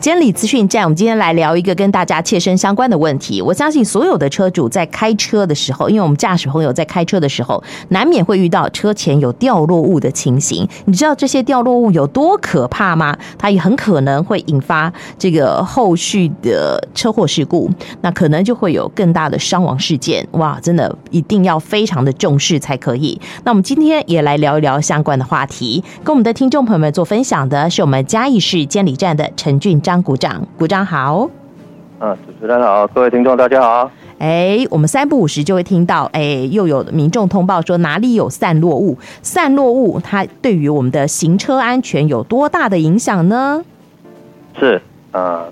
监理资讯站，我们今天来聊一个跟大家切身相关的问题。我相信所有的车主在开车的时候，因为我们驾驶朋友在开车的时候，难免会遇到车前有掉落物的情形。你知道这些掉落物有多可怕吗？它也很可能会引发这个后续的车祸事故，那可能就会有更大的伤亡事件。哇，真的一定要非常的重视才可以。那我们今天也来聊一聊相关的话题，跟我们的听众朋友们做分享的是我们嘉义市监理站的陈俊。张股长，股长好。嗯，主持人好，各位听众大家好。哎，我们三不五时就会听到，哎，又有民众通报说哪里有散落物，散落物它对于我们的行车安全有多大的影响呢？是，呃，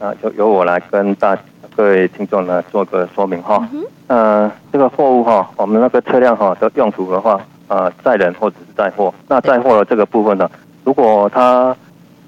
呃，由由我来跟大各位听众呢做个说明哈。嗯、呃，这个货物哈，我们那个车辆哈的用途的话，呃，载人或者是载货，那载货的这个部分呢，如果它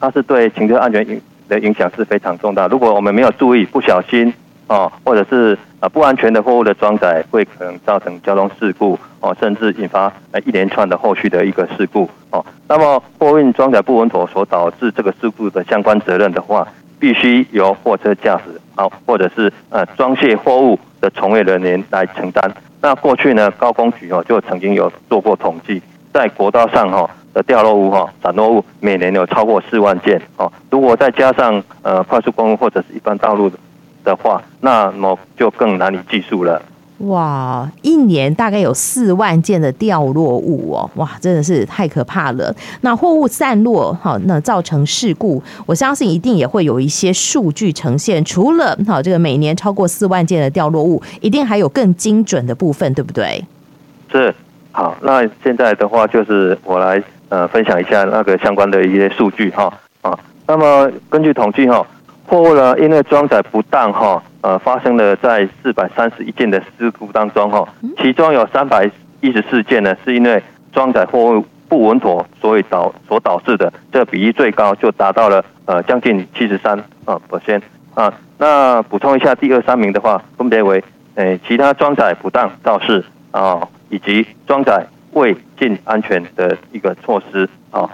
它是对行车安全影的影响是非常重大。如果我们没有注意，不小心哦，或者是呃不安全的货物的装载，会可能造成交通事故哦，甚至引发呃一连串的后续的一个事故哦。那么货运装载不稳妥所导致这个事故的相关责任的话，必须由货车驾驶啊，或者是呃装卸货物的从业人员来承担。那过去呢，高工局哦就曾经有做过统计，在国道上哈。的掉落物哈，散落物每年有超过四万件哦。如果再加上呃快速公路或者是一般道路的话，那么就更难以计数了。哇，一年大概有四万件的掉落物哦，哇，真的是太可怕了。那货物散落哈，那造成事故，我相信一定也会有一些数据呈现。除了哈这个每年超过四万件的掉落物，一定还有更精准的部分，对不对？是。好，那现在的话就是我来。呃，分享一下那个相关的一些数据哈啊。那么根据统计哈，货物呢因为装载不当哈，呃，发生了在四百三十一件的事故当中哈，其中有三百一十四件呢是因为装载货物不稳妥，所以导所导致的，这个比例最高就达到了呃将近七十三啊 percent 啊。那补充一下，第二三名的话分别为诶其他装载不当肇事啊，以及装载。未尽安全的一个措施啊。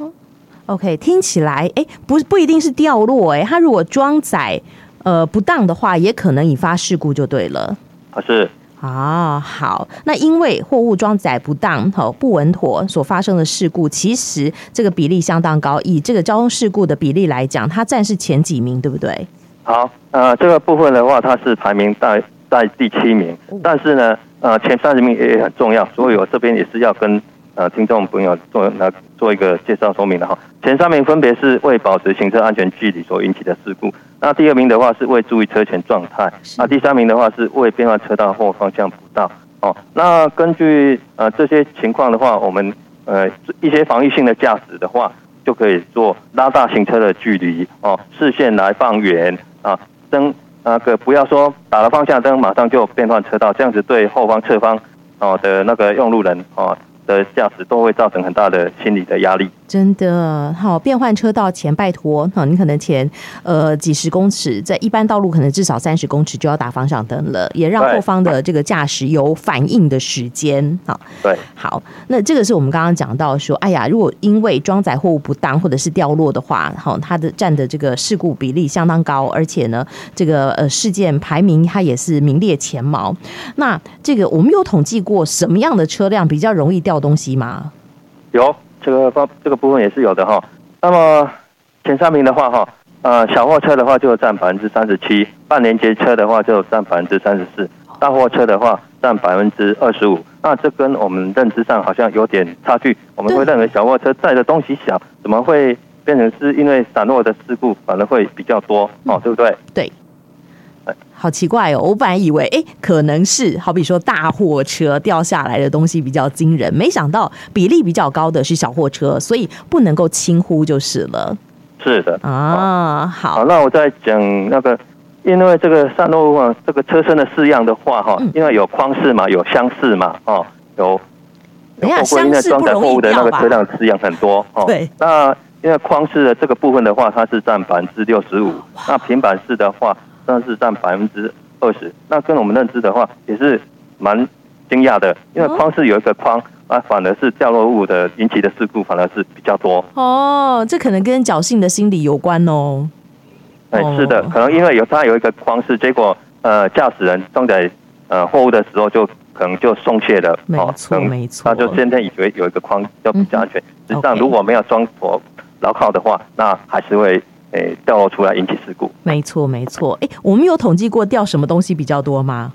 OK，听起来哎，不不一定是掉落哎，它如果装载呃不当的话，也可能引发事故就对了。啊是啊好，那因为货物装载不当好不稳妥所发生的事故，其实这个比例相当高。以这个交通事故的比例来讲，它占是前几名，对不对？好，呃，这个部分的话，它是排名在在第七名，但是呢。呃，前三十名也很重要，所以我这边也是要跟呃听众朋友做来做一个介绍说明的哈。前三名分别是为保持行车安全距离所引起的事故，那第二名的话是为注意车前状态，那第三名的话是为变换车道或方向补道。哦，那根据呃这些情况的话，我们呃一些防御性的驾驶的话，就可以做拉大行车的距离哦，视线来放远啊，灯。那个不要说打了方向灯，马上就变换车道，这样子对后方、侧方哦的那个用路人哦的驾驶都会造成很大的心理的压力。真的好，变换车道前拜托哈，你可能前呃几十公尺，在一般道路可能至少三十公尺就要打方向灯了，也让后方的这个驾驶有反应的时间哈。对，好，那这个是我们刚刚讲到说，哎呀，如果因为装载货物不当或者是掉落的话，好，它的占的这个事故比例相当高，而且呢，这个呃事件排名它也是名列前茅。那这个我们有统计过什么样的车辆比较容易掉东西吗？有。这个方这个部分也是有的哈。那么前三名的话哈，呃，小货车的话就占百分之三十七，半联结车的话就占百分之三十四，大货车的话占百分之二十五。那这跟我们认知上好像有点差距。我们会认为小货车载的东西小，怎么会变成是因为散落的事故反而会比较多哦？对不对？对。好奇怪哦！我本来以为，哎，可能是好比说大货车掉下来的东西比较惊人，没想到比例比较高的是小货车，所以不能够轻忽就是了。是的啊，好，好，那我再讲那个，因为这个散落物这个车身的式样的话，哈、嗯，因为有框式嘛，有厢式嘛，哦，有，等一下，厢式装载货物的？那个车辆式样很多，哦，对，那因为框式的这个部分的话，它是占百分之六十五，那平板式的话。但是占百分之二十，那跟我们认知的话也是蛮惊讶的，因为框是有一个框啊，反而是掉落物的引起的事故反而是比较多。哦，这可能跟侥幸的心理有关哦。哎，是的，可能因为有它有一个框式，结果呃，驾驶人装载呃货物的时候就可能就松懈了，没错没错，那就先天以为有一个框就比较安全，实际上如果没有装妥牢靠的话，那还是会诶掉落出来引起事故。没错没错，哎，我们有统计过掉什么东西比较多吗？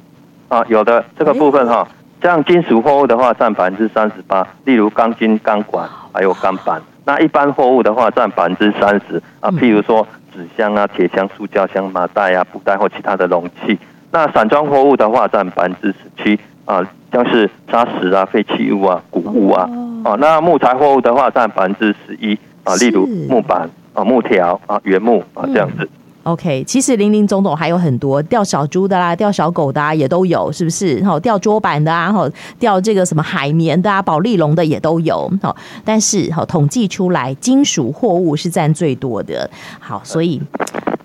啊，有的这个部分哈，像金属货物的话占百分之三十八，例如钢筋、钢管还有钢板。那一般货物的话占百分之三十啊，譬如说纸箱啊、铁箱、塑胶箱、麻袋啊、布袋或其他的容器。那散装货物的话占百分之十七啊，像是砂石啊、废弃物啊、谷物啊。哦，那木材货物的话占百分之十一啊，例如木板啊、木条啊、原木啊这样子。OK，其实林林总总还有很多钓小猪的啦，钓小狗的啊，也都有，是不是？然后钓桌板的啊，好，钓这个什么海绵的啊，保丽龙的也都有。好，但是好统计出来，金属货物是占最多的。好，所以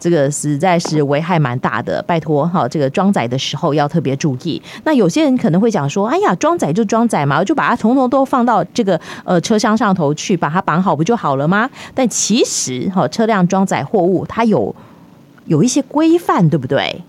这个实在是危害蛮大的。拜托哈，这个装载的时候要特别注意。那有些人可能会讲说，哎呀，装载就装载嘛，我就把它统统都放到这个呃车厢上头去，把它绑好不就好了吗？但其实哈，车辆装载货物它有。有一些规范，对不对？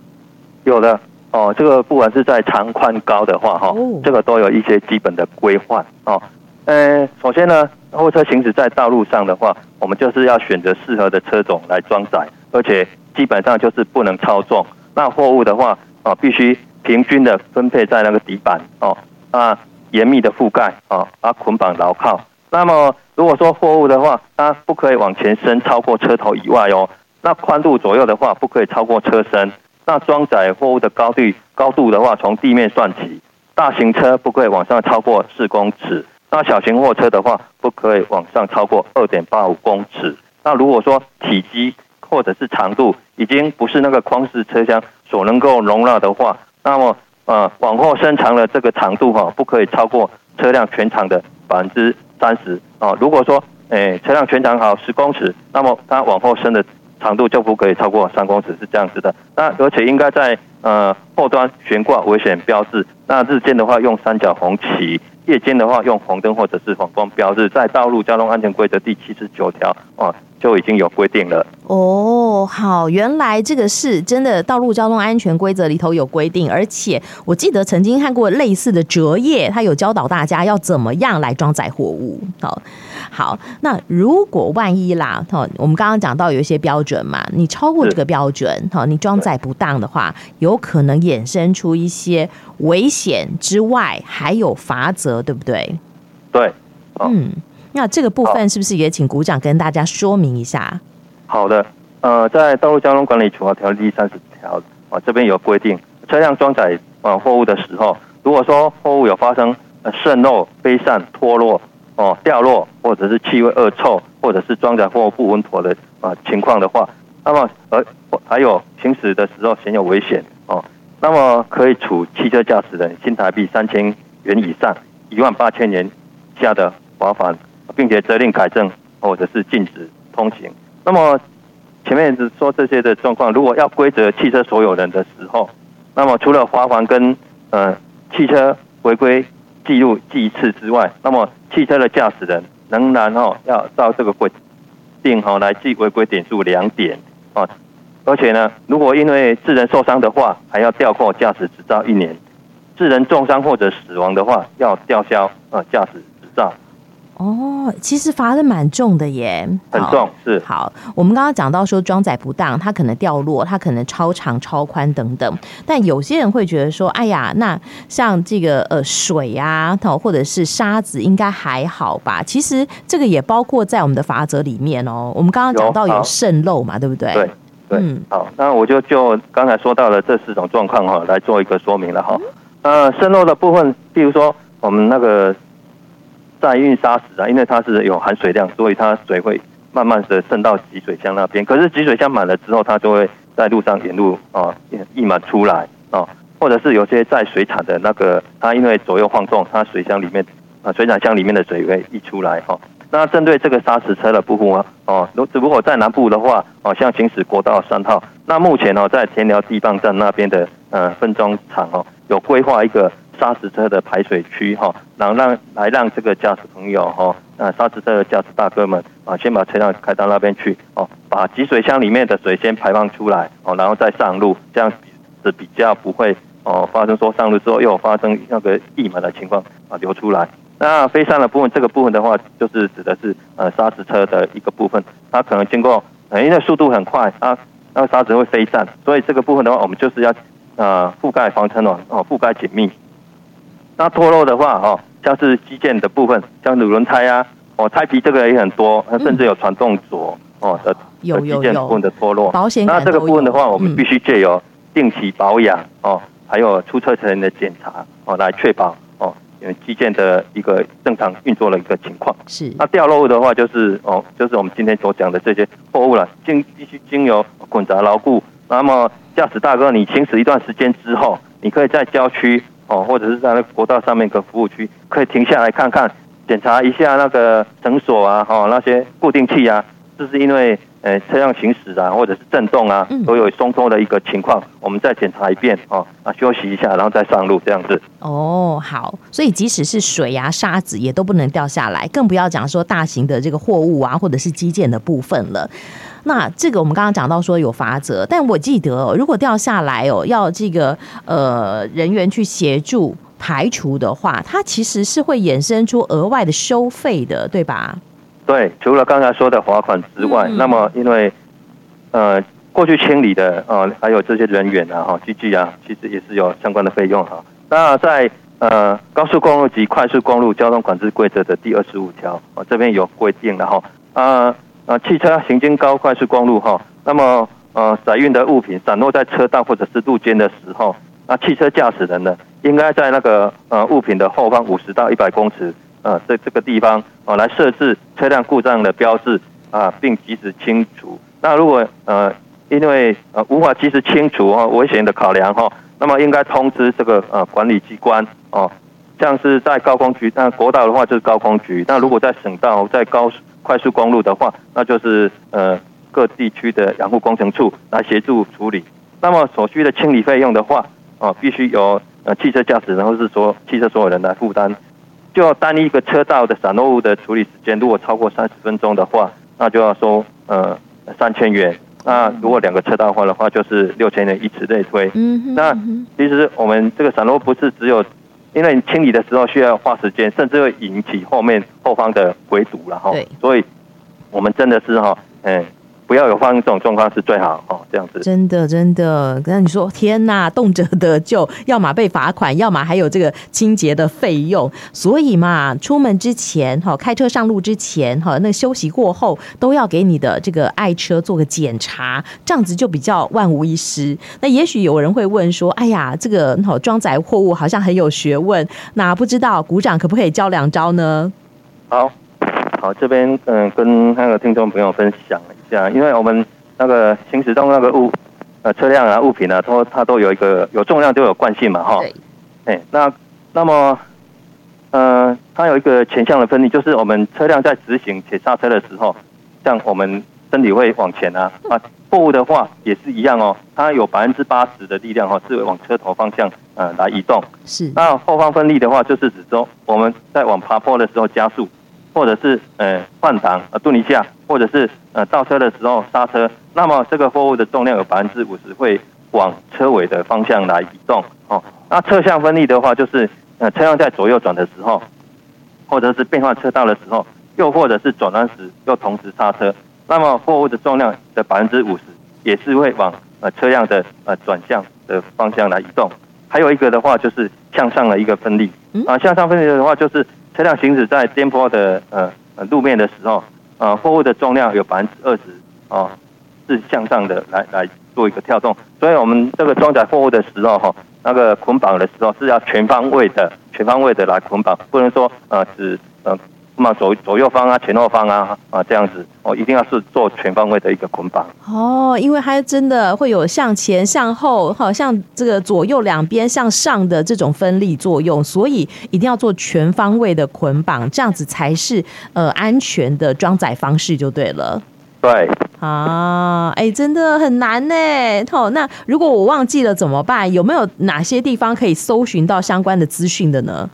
有的哦，这个不管是在长宽高的话，哈、哦，这个都有一些基本的规范哦。呃，首先呢，货车行驶在道路上的话，我们就是要选择适合的车种来装载，而且基本上就是不能超重。那货物的话，啊，必须平均的分配在那个底板哦，啊，严密的覆盖啊，啊，捆绑牢靠。那么，如果说货物的话，它不可以往前伸超过车头以外哦。那宽度左右的话，不可以超过车身。那装载货物的高度高度的话，从地面算起。大型车不可以往上超过四公尺。那小型货车的话，不可以往上超过二点八五公尺。那如果说体积或者是长度已经不是那个框式车厢所能够容纳的话，那么呃往后伸长的这个长度哈，不可以超过车辆全长的百分之三十啊。如果说诶车辆全长好十公尺，那么它往后伸的。长度就不可以超过三公尺，是这样子的。那而且应该在呃后端悬挂危险标志。那日间的话用三角红旗，夜间的话用红灯或者是反光标志。在道路交通安全规则第七十九条啊就已经有规定了。哦，好，原来这个是真的，道路交通安全规则里头有规定，而且我记得曾经看过类似的折页，它有教导大家要怎么样来装载货物。好。好，那如果万一啦，哈，我们刚刚讲到有一些标准嘛，你超过这个标准，哈，你装载不当的话，有可能衍生出一些危险之外，还有罚则，对不对？对，嗯，那这个部分是不是也请股长跟大家说明一下？好的，呃，在道路交通管理处罚条例第三十条啊，这边有规定，车辆装载啊货物的时候，如果说货物有发生渗漏、飞散、脱落。哦，掉落或者是气味恶臭，或者是装载货物不稳妥的啊情况的话，那么而还有行驶的时候显有危险哦，那么可以处汽车驾驶人新台币三千元以上一万八千元下的罚款，并且责令改正或者是禁止通行。那么前面是说这些的状况，如果要规责汽车所有人的时候，那么除了罚款跟呃汽车违规记录记一次之外，那么汽车的驾驶人仍然哦要照这个规定哈来记违规点数两点啊，而且呢，如果因为致人受伤的话，还要吊扣驾驶执照一年；致人重伤或者死亡的话，要吊销啊驾驶。哦，其实罚的蛮重的耶，很重是。好，我们刚刚讲到说装载不当，它可能掉落，它可能超长、超宽等等。但有些人会觉得说，哎呀，那像这个呃水啊，或者是沙子，应该还好吧？其实这个也包括在我们的罚则里面哦。我们刚刚讲到有渗漏嘛，对不对？对对。嗯，好，那我就就刚才说到了这四种状况哈，来做一个说明了哈。呃，渗漏的部分，比如说我们那个。在运砂石啊，因为它是有含水量，所以它水会慢慢的渗到集水箱那边。可是集水箱满了之后，它就会在路上沿路啊溢满出来啊，或者是有些在水厂的那个，它因为左右晃动，它水箱里面啊水产箱里面的水会溢出来哈。那针对这个砂石车的部分啊，哦，如果在南部的话，哦，像行驶国道三号，那目前哦在田寮地磅站那边的呃分装厂哦，有规划一个砂石车的排水区哈，然后让来让这个驾驶朋友哈，那砂石车的驾驶大哥们啊，先把车辆开到那边去哦，把集水箱里面的水先排放出来哦，然后再上路，这样子比较不会哦发生说上路之后又发生那个溢满的情况啊流出来。那飞散的部分，这个部分的话，就是指的是呃砂石车的一个部分，它可能经过，因为速度很快，它那个沙子会飞散，所以这个部分的话，我们就是要呃覆盖防尘网哦，覆盖紧密。那脱落的话哦，像是机件的部分，像轮轮胎啊，哦胎皮这个也很多，甚至有传动轴哦的有机件部分的脱落。保险那这个部分的话，我们必须借由定期保养哦，还有出车前的检查哦，来确保哦。机件的一个正常运作的一个情况是。那掉落物的话，就是哦，就是我们今天所讲的这些货物了，经必须经由滚闸牢固。那么驾驶大哥，你行驶一段时间之后，你可以在郊区哦，或者是在那国道上面个服务区，可以停下来看看，检查一下那个绳索啊，哈，那些固定器啊，这是因为。呃，车辆行驶啊，或者是震动啊，都有松脱的一个情况，嗯，我们再检查一遍哦，啊，休息一下，然后再上路这样子。哦，好，所以即使是水啊、沙子也都不能掉下来，更不要讲说大型的这个货物啊，或者是基建的部分了。那这个我们刚刚讲到说有罚则，但我记得哦，如果掉下来哦，要这个呃人员去协助排除的话，它其实是会衍生出额外的收费的，对吧？对，除了刚才说的罚款之外，嗯、那么因为呃过去清理的呃还有这些人员啊哈机具啊，其实也是有相关的费用哈。那在呃高速公路及快速公路交通管制规则的第二十五条啊这边有规定的哈啊啊汽车行经高快速公路哈，那么呃载运的物品散落在车道或者是路肩的时候，那汽车驾驶人呢应该在那个呃物品的后方五十到一百公尺。呃，在这个地方啊，来设置车辆故障的标志啊，并及时清除。那如果呃，因为呃无法及时清除哈，危险的考量哈，那么应该通知这个呃管理机关哦，像是在高空局，那国道的话就是高空局。那如果在省道、在高快速公路的话，那就是呃各地区的养护工程处来协助处理。那么所需的清理费用的话，哦，必须由呃汽车驾驶人或是说汽车所有人来负担。就要单一个车道的散落物的处理时间，如果超过三十分钟的话，那就要收呃三千元。那如果两个车道的话的话，就是六千元，以此类推。嗯。那其实我们这个散落不是只有，因为你清理的时候需要花时间，甚至会引起后面后方的回堵了哈。对。所以，我们真的是哈，嗯。不要有发生这种状况是最好哦，这样子。真的真的，那你说天哪，动辄得咎，要么被罚款，要么还有这个清洁的费用。所以嘛，出门之前哈，开车上路之前哈，那休息过后都要给你的这个爱车做个检查，这样子就比较万无一失。那也许有人会问说，哎呀，这个好装载货物好像很有学问，那不知道股长可不可以教两招呢？好。好，这边嗯，跟那个听众朋友分享一下，因为我们那个行驶中那个物呃车辆啊物品啊，都它都有一个有重量就有惯性嘛哈。对。哎，那那么呃，它有一个前向的分力，就是我们车辆在直行且刹车的时候，像我们身体会往前啊 啊，货物的话也是一样哦，它有百分之八十的力量哈是往车头方向呃来移动。是。那后方分力的话，就是指说我们在往爬坡的时候加速。或者是呃换挡呃顿一下，或者是呃倒车的时候刹车，那么这个货物的重量有百分之五十会往车尾的方向来移动哦。那侧向分力的话，就是呃车辆在左右转的时候，或者是变换车道的时候，又或者是转弯时又同时刹车，那么货物的重量的百分之五十也是会往呃车辆的呃转向的方向来移动。还有一个的话就是向上的一个分力啊，向上分力的话就是。车辆行驶在颠簸的呃路面的时候，呃，货物的重量有百分之二十哦，是向上的来来做一个跳动，所以我们这个装载货物的时候哈，那个捆绑的时候是要全方位的、全方位的来捆绑，不能说呃只呃。那么左左右方啊，前后方啊，啊这样子哦，一定要是做全方位的一个捆绑哦，因为它真的会有向前、向后，好像这个左右两边向上的这种分力作用，所以一定要做全方位的捆绑，这样子才是呃安全的装载方式就对了。对。啊，哎，真的很难呢。好，那如果我忘记了怎么办？有没有哪些地方可以搜寻到相关的资讯的呢？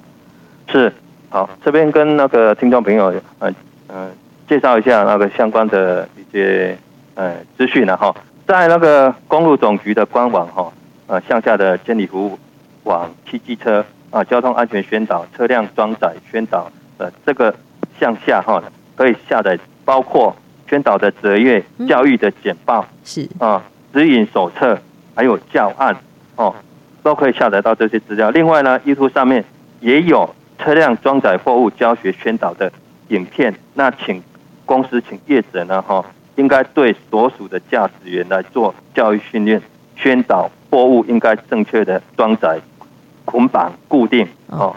是，好，这边跟那个听众朋友，呃呃，介绍一下那个相关的一些呃资讯呢哈，在那个公路总局的官网哈，呃，向下的监理服务网汽机车啊，交通安全宣导、车辆装载宣导呃，这个向下哈，可以下载包括。宣导的折页、教育的简报是啊，指引手册，还有教案哦，都可以下载到这些资料。另外呢，YouTube 上面也有车辆装载货物教学宣导的影片。那请公司请业者呢哈，应该对所属的驾驶员来做教育训练，宣导货物应该正确的装载、捆绑、固定哦，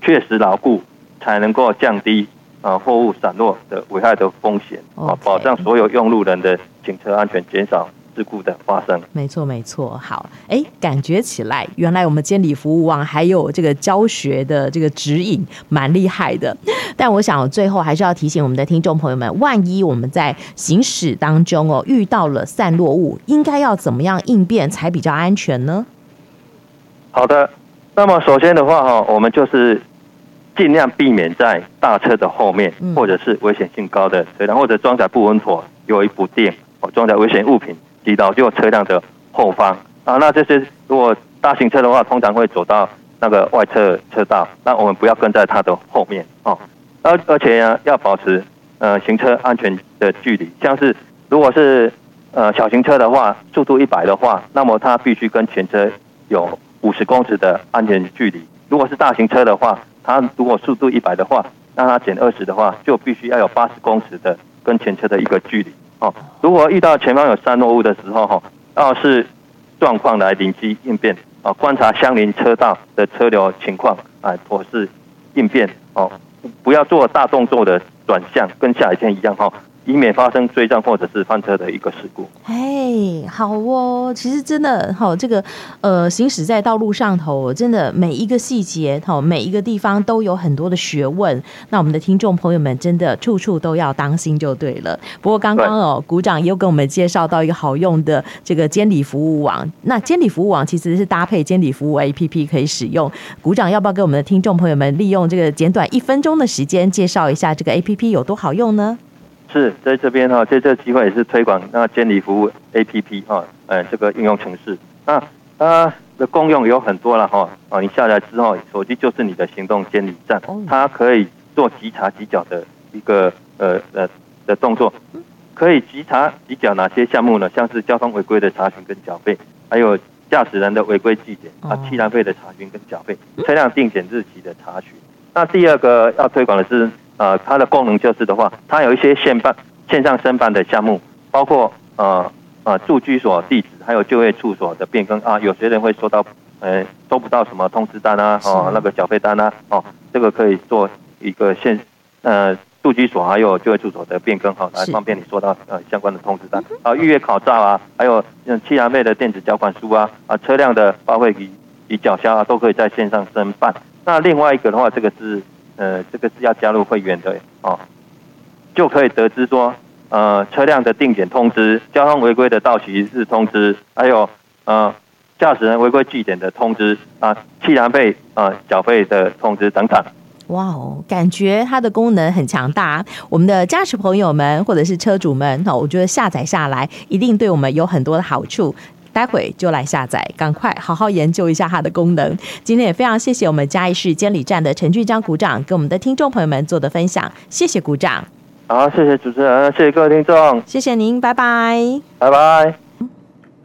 确实牢固，才能够降低。啊，货物散落的危害的风险啊，保障所有用路人的行车安全，减少事故的发生。没错，没错。好，哎，感觉起来，原来我们监理服务网还有这个教学的这个指引，蛮厉害的。但我想最后还是要提醒我们的听众朋友们，万一我们在行驶当中哦遇到了散落物，应该要怎么样应变才比较安全呢？好的，那么首先的话哈，我们就是。尽量避免在大车的后面，或者是危险性高的车辆，或者装载不稳妥、有一不定、哦装载危险物品，挤到就车辆的后方啊。那这些如果大型车的话，通常会走到那个外侧车道，那我们不要跟在它的后面哦。而而且呢，要保持呃行车安全的距离。像是如果是呃小型车的话，速度一百的话，那么它必须跟前车有五十公尺的安全距离。如果是大型车的话，它如果速度一百的话，那它减二十的话，就必须要有八十公尺的跟前车的一个距离哦。如果遇到前方有散落物的时候哈，要视状况来临机应变啊，观察相邻车道的车流情况啊，妥适应变哦，不要做大动作的转向，跟下雨天一样哈。以免发生追撞或者是翻车的一个事故。哎，好哦，其实真的好，这个呃，行驶在道路上头，真的每一个细节，好，每一个地方都有很多的学问。那我们的听众朋友们，真的处处都要当心就对了。不过刚刚哦，股长又跟我们介绍到一个好用的这个监理服务网。那监理服务网其实是搭配监理服务 APP 可以使用。股长要不要给我们的听众朋友们利用这个简短一分钟的时间，介绍一下这个 APP 有多好用呢？是在这边哈，借这个机会也是推广那监理服务 APP 哈，呃，这个应用程式。那它的功用有很多了哈，啊，你下载之后，手机就是你的行动监理站，它可以做即查即缴的一个呃呃的动作，可以即查即缴哪些项目呢？像是交通违规的查询跟缴费，还有驾驶人的违规记点啊，气燃费的查询跟缴费，车辆定检日期的查询。那第二个要推广的是。呃，它的功能就是的话，它有一些线办线上申办的项目，包括呃呃住居所地址，还有就业处所的变更啊。有些人会收到呃收不到什么通知单啊，哦那个缴费单啊，哦这个可以做一个线呃住居所还有就业处所的变更哈，来方便你收到呃相关的通知单啊。预约考照啊，还有像气燃费的电子缴款书啊啊，车辆的报废与与缴销啊，都可以在线上申办。那另外一个的话，这个是。呃，这个是要加入会员的哦，就可以得知说，呃，车辆的定检通知、交通违规的到期日通知，还有呃，驾驶人违规记点的通知啊，汽燃费啊缴费的通知等等。哇哦，感觉它的功能很强大。我们的驾驶朋友们或者是车主们，我觉得下载下来一定对我们有很多的好处。待会就来下载，赶快好好研究一下它的功能。今天也非常谢谢我们嘉义市监理站的陈俊章股长跟我们的听众朋友们做的分享，谢谢股长。好，谢谢主持人，谢谢各位听众，谢谢您，拜拜，拜拜。